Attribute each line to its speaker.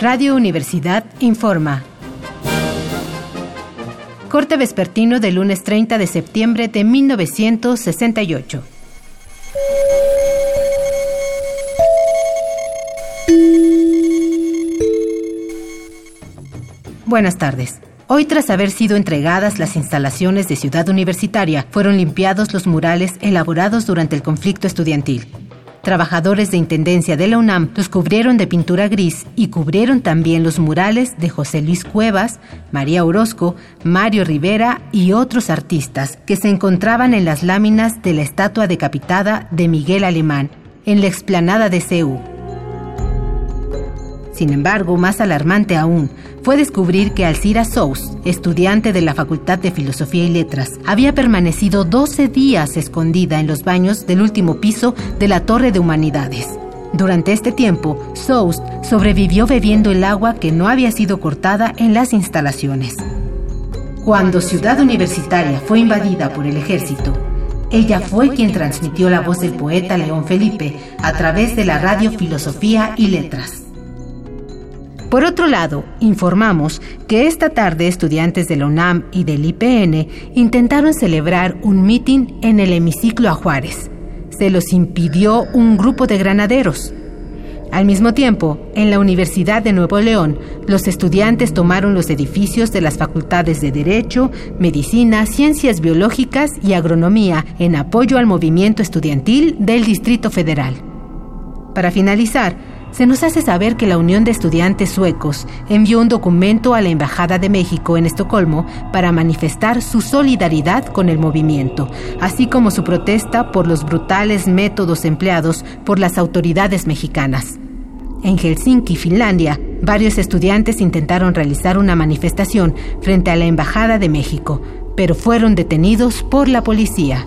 Speaker 1: Radio Universidad informa. Corte vespertino del lunes 30 de septiembre de 1968. Buenas tardes. Hoy, tras haber sido entregadas las instalaciones de Ciudad Universitaria, fueron limpiados los murales elaborados durante el conflicto estudiantil. Trabajadores de Intendencia de la UNAM los cubrieron de pintura gris y cubrieron también los murales de José Luis Cuevas, María Orozco, Mario Rivera y otros artistas que se encontraban en las láminas de la estatua decapitada de Miguel Alemán en la explanada de CEU. Sin embargo, más alarmante aún fue descubrir que Alcira Sous, estudiante de la Facultad de Filosofía y Letras, había permanecido 12 días escondida en los baños del último piso de la Torre de Humanidades. Durante este tiempo, Sous sobrevivió bebiendo el agua que no había sido cortada en las instalaciones. Cuando Ciudad Universitaria fue invadida por el ejército, ella fue quien transmitió la voz del poeta León Felipe a través de la radio Filosofía y Letras. Por otro lado, informamos que esta tarde estudiantes de la UNAM y del IPN intentaron celebrar un mitin en el hemiciclo a Juárez. Se los impidió un grupo de granaderos. Al mismo tiempo, en la Universidad de Nuevo León, los estudiantes tomaron los edificios de las facultades de Derecho, Medicina, Ciencias Biológicas y Agronomía en apoyo al movimiento estudiantil del Distrito Federal. Para finalizar, se nos hace saber que la Unión de Estudiantes Suecos envió un documento a la Embajada de México en Estocolmo para manifestar su solidaridad con el movimiento, así como su protesta por los brutales métodos empleados por las autoridades mexicanas. En Helsinki, Finlandia, varios estudiantes intentaron realizar una manifestación frente a la Embajada de México, pero fueron detenidos por la policía.